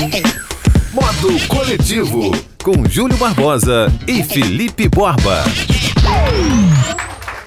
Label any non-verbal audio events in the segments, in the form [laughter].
Modo Coletivo, com Júlio Barbosa e Felipe Borba.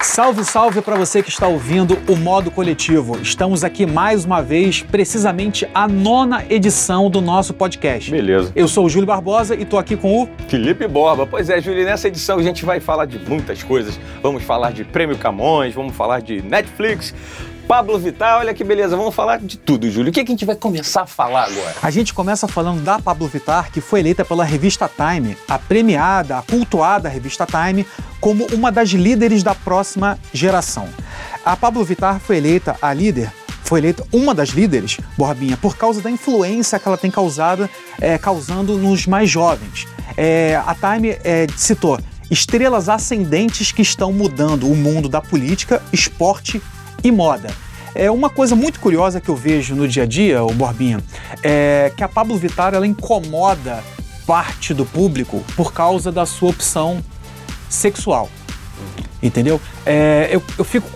Salve, salve para você que está ouvindo o Modo Coletivo. Estamos aqui mais uma vez, precisamente a nona edição do nosso podcast. Beleza. Eu sou o Júlio Barbosa e estou aqui com o Felipe Borba. Pois é, Júlio, nessa edição a gente vai falar de muitas coisas. Vamos falar de Prêmio Camões, vamos falar de Netflix, Pablo Vittar, olha que beleza, vamos falar de tudo, Júlio. O que, é que a gente vai começar a falar agora? A gente começa falando da Pablo Vittar, que foi eleita pela revista Time, a premiada, a cultuada revista Time, como uma das líderes da próxima geração. A Pablo Vittar foi eleita a líder foi eleita uma das líderes, Borbinha, por causa da influência que ela tem causado, é, causando nos mais jovens. É, a Time é, citou estrelas ascendentes que estão mudando o mundo da política, esporte e moda. É uma coisa muito curiosa que eu vejo no dia a dia, o Borbinha, é que a Pablo Vittar ela incomoda parte do público por causa da sua opção sexual. Entendeu? É, eu, eu fico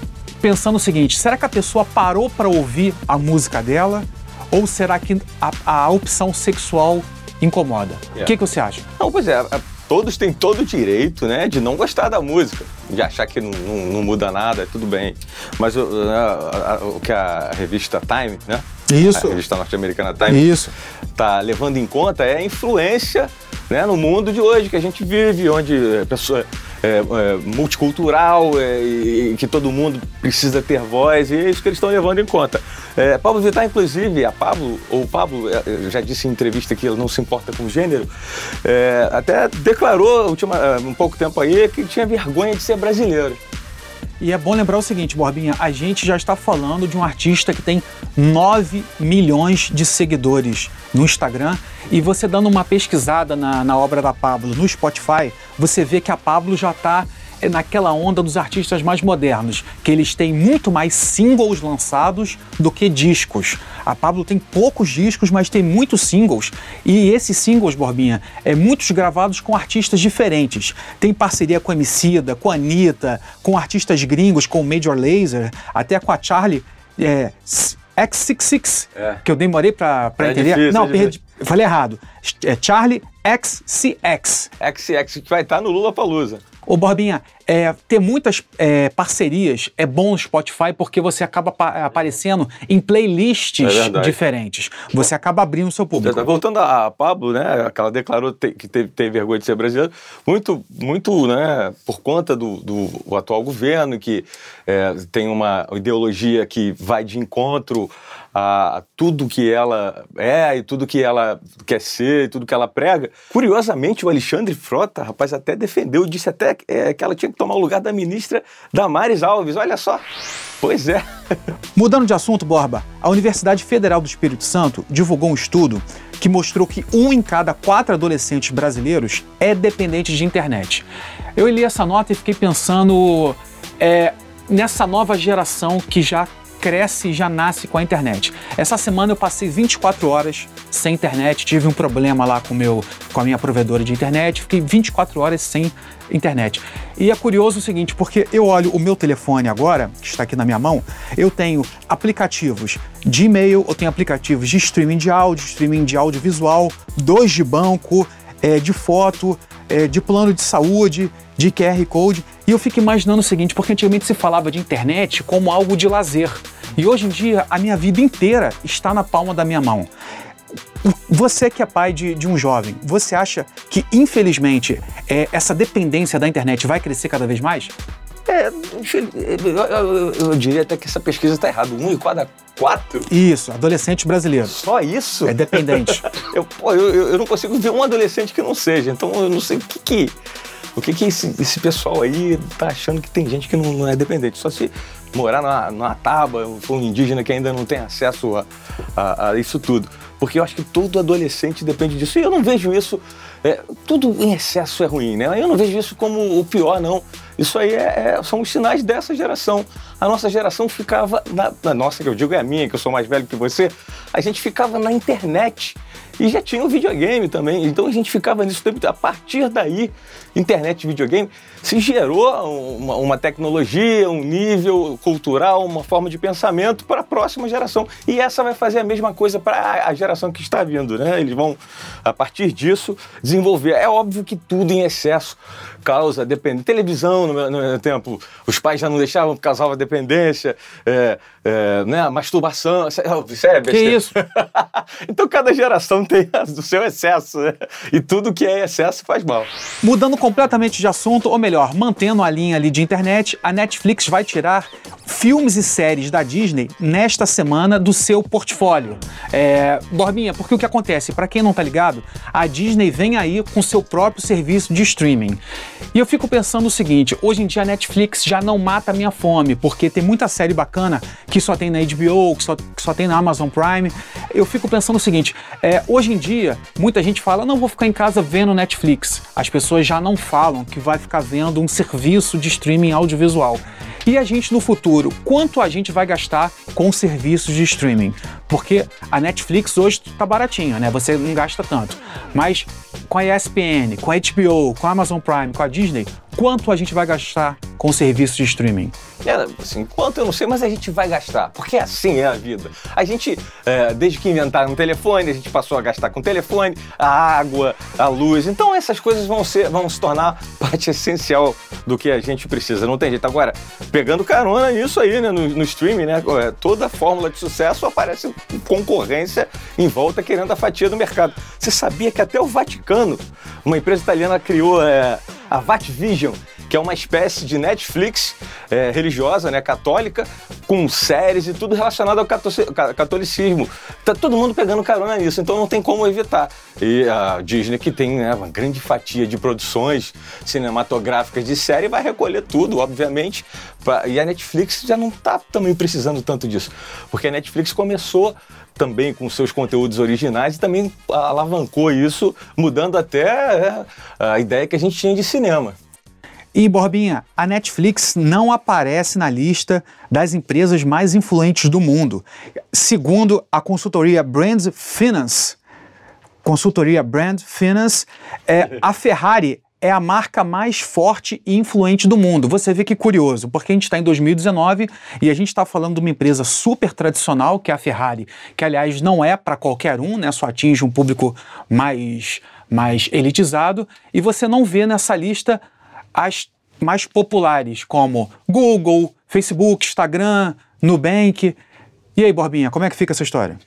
pensando o seguinte: será que a pessoa parou para ouvir a música dela? Ou será que a, a opção sexual incomoda? O yeah. que, que você acha? Não, pois é, todos têm todo o direito né, de não gostar da música de achar que não, não, não muda nada, tudo bem. Mas o, né, o que a revista Time, né? Isso. A revista norte-americana Time. Isso. Tá levando em conta é a influência né, no mundo de hoje que a gente vive, onde a pessoa é, é, multicultural é, e, que todo mundo precisa ter voz, e é isso que eles estão levando em conta. É, Pablo Vittar, inclusive, a Pablo, ou Pablo, é, já disse em entrevista que ele não se importa com gênero, até declarou última, um pouco tempo aí que tinha vergonha de ser brasileiro. E é bom lembrar o seguinte, Borbinha, a gente já está falando de um artista que tem 9 milhões de seguidores no Instagram. E você dando uma pesquisada na, na obra da Pablo no Spotify, você vê que a Pablo já está naquela onda dos artistas mais modernos, que eles têm muito mais singles lançados do que discos. A Pablo tem poucos discos, mas tem muitos singles. E esses singles, Borbinha, é muitos gravados com artistas diferentes. Tem parceria com a Emicida, com a Anitta, com artistas gringos, com o Major Lazer, até com a Charlie é, X66, é. que eu demorei para é entender. Difícil, Não, é perdi, falei errado. É Charlie XCX. XCX, que vai estar no Lula Palusa. Ô Borbinha, é, ter muitas é, parcerias é bom no Spotify porque você acaba aparecendo em playlists é diferentes. Você acaba abrindo o seu público. Voltando a Pablo, né, que ela declarou que teve, teve, vergonha de ser brasileira, muito, muito né, por conta do, do atual governo, que é, tem uma ideologia que vai de encontro a, tudo que ela é e tudo que ela quer ser e tudo que ela prega. Curiosamente, o Alexandre Frota, rapaz, até defendeu, disse até é, que ela tinha tomar o lugar da ministra Damares Alves. Olha só. Pois é. Mudando de assunto, Borba, a Universidade Federal do Espírito Santo divulgou um estudo que mostrou que um em cada quatro adolescentes brasileiros é dependente de internet. Eu li essa nota e fiquei pensando é, nessa nova geração que já cresce e já nasce com a internet. Essa semana eu passei 24 horas sem internet, tive um problema lá com, meu, com a minha provedora de internet, fiquei 24 horas sem internet. E é curioso o seguinte, porque eu olho o meu telefone agora, que está aqui na minha mão, eu tenho aplicativos de e-mail, eu tenho aplicativos de streaming de áudio, streaming de audiovisual, dois de banco, é, de foto, é, de plano de saúde, de QR Code. E eu fico imaginando o seguinte, porque antigamente se falava de internet como algo de lazer. E hoje em dia a minha vida inteira está na palma da minha mão. Você que é pai de, de um jovem, você acha que, infelizmente, é, essa dependência da internet vai crescer cada vez mais? É, eu, eu, eu, diria até que essa pesquisa está errada. Um em cada quatro? Isso, adolescente brasileiro. Só isso? É dependente. [laughs] eu, pô, eu, eu não consigo ver um adolescente que não seja. Então eu não sei o que que o que, que esse, esse pessoal aí tá achando que tem gente que não, não é dependente? Só se morar numa, numa tábua, for um indígena que ainda não tem acesso a, a, a, isso tudo. Porque eu acho que todo adolescente depende disso. E eu não vejo isso. É, tudo em excesso é ruim, né? Eu não vejo isso como o pior, não. Isso aí é, é, são os sinais dessa geração. A nossa geração ficava, na, na nossa, que eu digo é a minha, que eu sou mais velho que você, a gente ficava na internet e já tinha o videogame também. Então a gente ficava nisso tempo. A partir daí, internet e videogame, se gerou uma, uma, tecnologia, um nível cultural, uma forma de pensamento para a próxima geração. E essa vai fazer a mesma coisa para a geração que está vindo, né? Eles vão, a partir disso, desenvolver. É óbvio que tudo em excesso causa dependência. Televisão, no meu, no meu, tempo, os pais já não deixavam porque causava dependência, é, é, né? masturbação. Sério, que isso? [laughs] então cada geração tem o seu excesso, né? E tudo que é excesso faz mal. Mudando completamente de assunto, ou melhor, mantendo a linha ali de internet, a Netflix vai tirar filmes e séries da Disney nesta semana do seu portfólio. É, Borbinha, porque o que acontece? Para quem não tá ligado, a Disney vem aí com seu próprio serviço de streaming. E eu fico pensando o seguinte: hoje em dia a Netflix já não mata a minha fome, porque tem muita série bacana que só tem na HBO, que só, que só tem na Amazon Prime. Eu fico pensando o seguinte: é, hoje em dia, muita gente fala, não vou ficar em casa vendo Netflix. As pessoas já não falam que vai ficar vendo um serviço de streaming audiovisual. E a gente no futuro, quanto a gente vai gastar com serviços de streaming? Porque a Netflix hoje tá baratinha, né? Você não gasta tanto. Mas com a ESPN, com a HBO, com a Amazon Prime, com a Disney, quanto a gente vai gastar com serviços de streaming? É, assim, quanto eu não sei, mas a gente vai gastar, porque assim é a vida. A gente, é, desde que inventaram o telefone, a gente passou a gastar com o telefone, a água, a luz. Então essas coisas vão, ser, vão se tornar [laughs] parte essencial do que a gente precisa. Não tem jeito. Agora, pegando carona nisso aí, né, no, no streaming, né, é, toda fórmula de sucesso aparece concorrência em volta querendo a fatia do mercado. Você sabia que até o Vaticano, uma empresa italiana, criou é, a Vatvision, que é uma espécie de Netflix é, religiosa, né, católica, com séries e tudo relacionado ao catolicismo. Tá todo mundo pegando carona nisso, então não tem como evitar. E a Disney, que tem né, uma grande fatia de produções cinematográficas de série, vai recolher tudo, obviamente. Pra... E a Netflix já não está também precisando tanto disso, porque a Netflix começou também com seus conteúdos originais e também alavancou isso, mudando até é, a ideia que a gente tinha de cinema. E, Borbinha, a Netflix não aparece na lista das empresas mais influentes do mundo. Segundo a consultoria Brand Finance, consultoria Brand Finance, é, a Ferrari é a marca mais forte e influente do mundo. Você vê que curioso, porque a gente está em 2019 e a gente está falando de uma empresa super tradicional, que é a Ferrari, que aliás não é para qualquer um, né? só atinge um público mais, mais elitizado, e você não vê nessa lista as mais populares, como Google, Facebook, Instagram, Nubank. E aí, Borbinha, como é que fica essa história?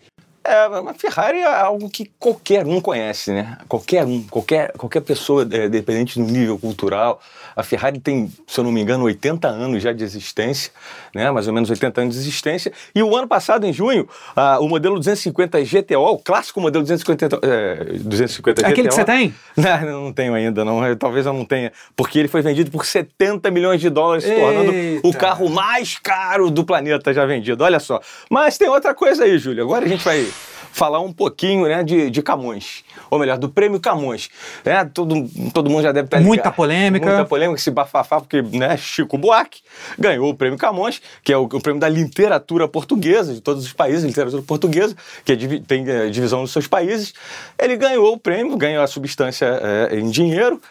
É, a Ferrari é algo que qualquer um conhece, né? Qualquer um, qualquer, qualquer pessoa, é, dependente do nível cultural. A Ferrari tem, se eu não me engano, 80 anos já de existência, né? Mais ou menos 80 anos de existência. E o ano passado, em junho, a, o modelo 250 GTO, o clássico modelo 250, é, 250 GTO. Aquele que você tem? Não, não tenho ainda, não. Talvez eu não tenha. Porque ele foi vendido por 70 milhões de dólares, se tornando o carro mais caro do planeta já vendido. Olha só. Mas tem outra coisa aí, Júlio. Agora a gente vai falar um pouquinho né, de, de Camões, ou melhor, do prêmio Camões. É, todo, todo mundo já deve estar Muita ligado. polêmica. Muita polêmica, esse bafafá, porque né, Chico Buarque ganhou o prêmio Camões, que é o, o prêmio da literatura portuguesa, de todos os países, literatura portuguesa, que é, tem é, divisão nos seus países. Ele ganhou o prêmio, ganhou a substância é, em dinheiro.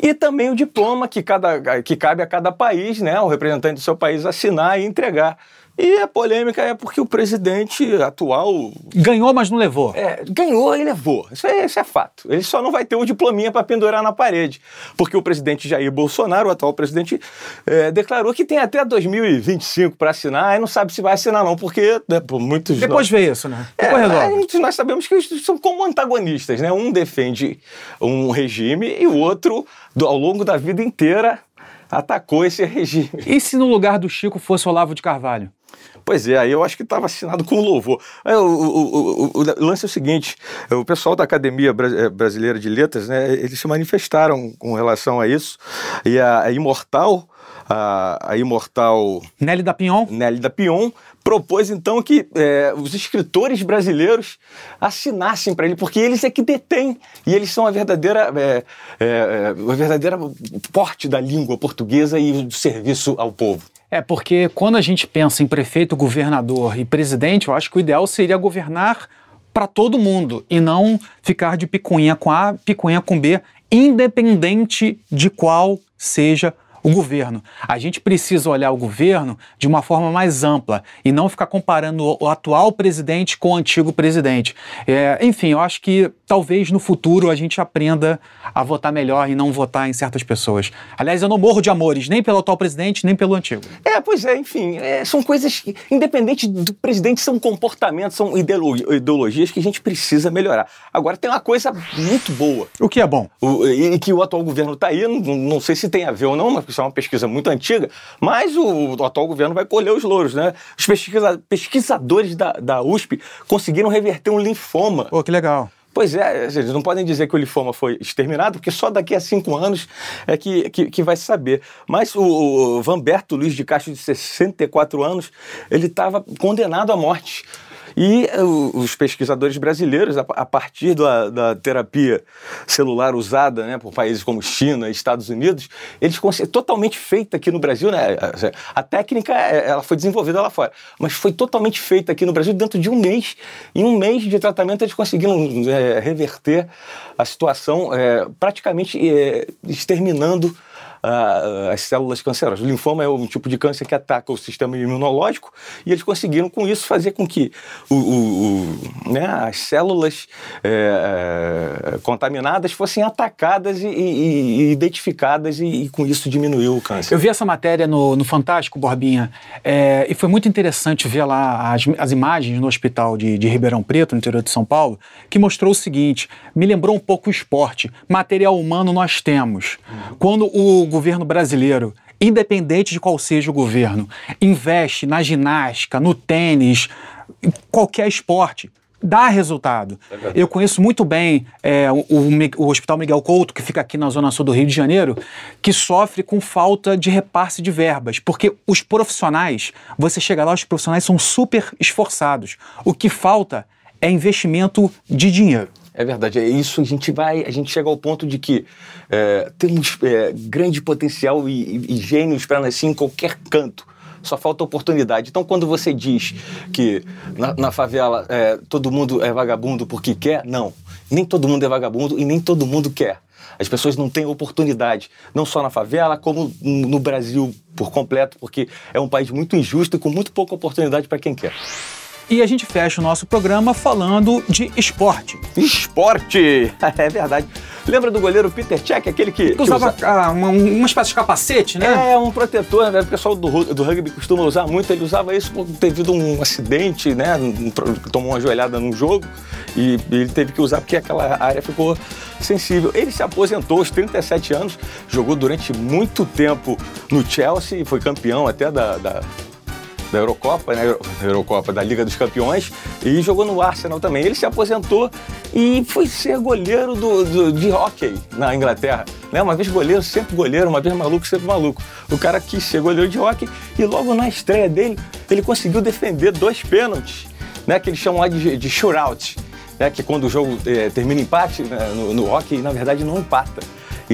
E também o diploma que, cada, que cabe a cada país, né, o representante do seu país assinar e entregar. E a polêmica é porque o presidente atual. Ganhou, mas não levou. É, ganhou e levou. Isso é, isso é fato. Ele só não vai ter o diplominha para pendurar na parede. Porque o presidente Jair Bolsonaro, o atual presidente, é, declarou que tem até 2025 para assinar e não sabe se vai assinar, não, porque né, por muitos. Depois vê isso, né? É, Depois resolve. Nós sabemos que eles são como antagonistas, né? Um defende um regime e o outro, ao longo da vida inteira, atacou esse regime. E se no lugar do Chico fosse Olavo de Carvalho? Pois é, aí eu acho que estava assinado com louvor. É, o, o, o, o, lance é o seguinte: o pessoal da Academia eh, Brasileira de Letras, né, eles se manifestaram com relação a isso, e a, a Imortal a, a imortal Nelly da Pinhon. Nelly da Pion, propôs então que é, os escritores brasileiros assinassem para ele, porque eles é que detêm e eles são a verdadeira, é, é, a verdadeira porte da língua portuguesa e do serviço ao povo. É, porque quando a gente pensa em prefeito, governador e presidente, eu acho que o ideal seria governar para todo mundo e não ficar de picuinha com A, picuinha com B, independente de qual seja o governo. A gente precisa olhar o governo de uma forma mais ampla e não ficar comparando o atual presidente com o antigo presidente. É, enfim, eu acho que talvez no futuro a gente aprenda a votar melhor e não votar em certas pessoas. Aliás, eu não morro de amores, nem pelo atual presidente, nem pelo antigo. É, pois é, enfim, é, são coisas que, independente do presidente, são comportamentos, são ideolo- ideologias que a gente precisa melhorar. Agora, tem uma coisa muito boa, O que é bom? o- e que o atual governo está aí, não, não sei se tem a ver ou não, mas isso é uma pesquisa muito antiga, mas o, o atual governo vai colher os louros, né? Os pesquisa- pesquisadores da, da USP conseguiram reverter um linfoma. Pô, que legal. Pois é, eles não podem dizer que o linfoma foi exterminado, porque só daqui a cinco anos é que, que, que vai se saber. Mas o, o Vanberto Luiz de Castro, de 64 anos, ele estava condenado à morte. E eh, os pesquisadores brasileiros, a, partir da, da terapia celular usada né, por países como China e Estados Unidos, eles conseguiram, totalmente feita aqui no Brasil, né? A, técnica eh, ela foi desenvolvida lá fora, mas foi totalmente feita aqui no Brasil dentro de um mês. Em um mês de tratamento, eles conseguiram eh, reverter a situação, eh, praticamente eh, exterminando as células cancerosas. O linfoma é um tipo de câncer que ataca o sistema imunológico e eles conseguiram com isso fazer com que o, o- o- né, as células é, é, contaminadas fossem atacadas e, e- e identificadas e, e com isso diminuiu o câncer. Eu vi essa matéria no, no Fantástico, Borbinha, é, e foi muito interessante ver lá as, as imagens no hospital de, de Ribeirão Preto, no interior de São Paulo, que mostrou o seguinte: me lembrou um pouco o esporte. Material humano nós temos. Quando o governo brasileiro, independente de qual seja o governo, investe na ginástica, no tênis, qualquer esporte, dá resultado. Eu conheço muito bem é, o, o Hospital Miguel Couto, que fica aqui na zona sul do Rio de Janeiro, que sofre com falta de repasse de verbas, porque os profissionais, você chega lá, os profissionais são super esforçados. O que falta é investimento de dinheiro. É verdade, é isso. A gente vai, a gente chega ao ponto de que é, temos é, grande potencial e, e- e gênios para nascer em qualquer canto. Só falta oportunidade. Então, quando você diz que na, na favela é, todo mundo é vagabundo porque quer, não. Nem todo mundo é vagabundo e nem todo mundo quer. As pessoas não têm oportunidade, não só na favela, como no Brasil por completo, porque é um país muito injusto e com muito pouca oportunidade para quem quer. E a gente fecha o nosso programa falando de esporte. Esporte! [laughs] É verdade. Lembra do goleiro Peter Cech, aquele que, Que usava ah, uma, uma espécie de capacete, né? É um protetor, né? O pessoal do, do rugby costuma usar muito. Ele usava isso ter tido um acidente, né? Tomou uma joelhada num jogo e ele teve que usar porque aquela área ficou sensível. Ele se aposentou aos 37 anos, jogou durante muito tempo no Chelsea e foi campeão até da, da da Eurocopa, né? Da Eurocopa, da Liga dos Campeões, e jogou no Arsenal também. Ele se aposentou e foi ser goleiro do, do- de hockey na Inglaterra. Né? Uma vez goleiro, sempre goleiro, uma vez maluco, sempre maluco. O cara quis ser goleiro de hockey e logo na estreia dele, ele conseguiu defender dois pênaltis, né? que eles chamam lá de, de shootout, né? que quando o jogo eh, termina em empate né? no, no hockey, na verdade não empata.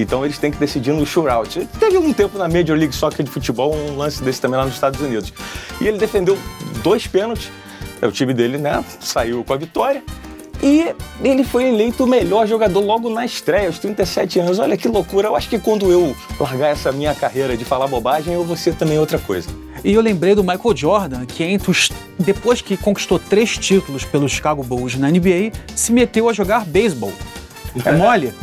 Então eles têm que decidir no shootout. Teve um tempo na Major League Soccer de futebol um lance desse também lá nos Estados Unidos. E ele defendeu dois pênaltis. É, O time dele, né, saiu com a vitória. E ele foi eleito o melhor jogador logo na estreia, aos 37 anos. Olha que loucura. Eu acho que quando eu largar essa minha carreira de falar bobagem, eu vou ser também outra coisa. E eu lembrei do Michael Jordan, que entre os, depois que conquistou três títulos pelo Chicago Bulls na NBA, se meteu a jogar beisebol. É mole?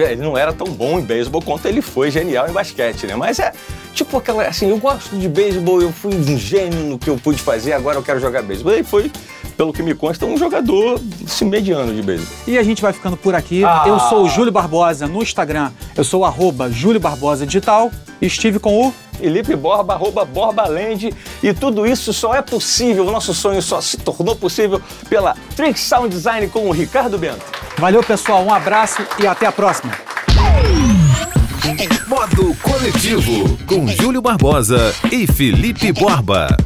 Ele não era tão bom em beisebol quanto ele foi genial em basquete, né? Mas é tipo aquela, assim, eu gosto de beisebol, eu fui um gênio no que eu pude fazer, agora eu quero jogar beisebol. Ele foi, pelo que me consta, um jogador assim, mediano de beisebol. E a gente vai ficando por aqui. Ah. Eu sou o Júlio Barbosa no Instagram. Eu sou o arroba Júlio Barbosa Digital. E estive com o. Felipe Borba, arroba Borbaland, e tudo isso só é possível, o nosso sonho só se tornou possível pela Trick Sound Design com o Ricardo Bento. Valeu, pessoal. Um abraço e até a próxima. Modo. Coletivo, com Júlio Barbosa e Felipe Borba.